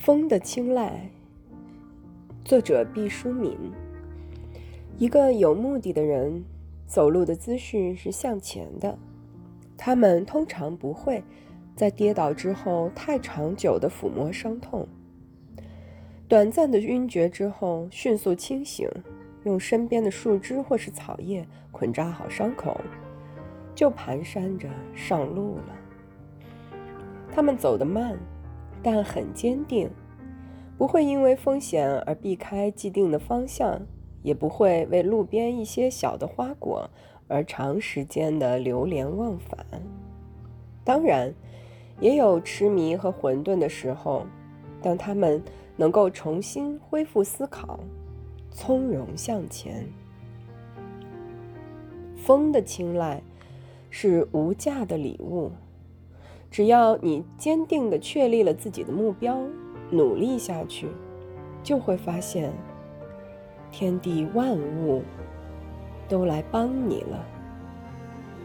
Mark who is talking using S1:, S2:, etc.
S1: 风的青睐，作者毕淑敏。一个有目的的人，走路的姿势是向前的。他们通常不会在跌倒之后太长久的抚摸伤痛。短暂的晕厥之后，迅速清醒，用身边的树枝或是草叶捆扎好伤口，就蹒跚着上路了。他们走得慢。但很坚定，不会因为风险而避开既定的方向，也不会为路边一些小的花果而长时间的流连忘返。当然，也有痴迷和混沌的时候，但他们能够重新恢复思考，从容向前。风的青睐是无价的礼物。只要你坚定地确立了自己的目标，努力下去，就会发现，天地万物都来帮你了。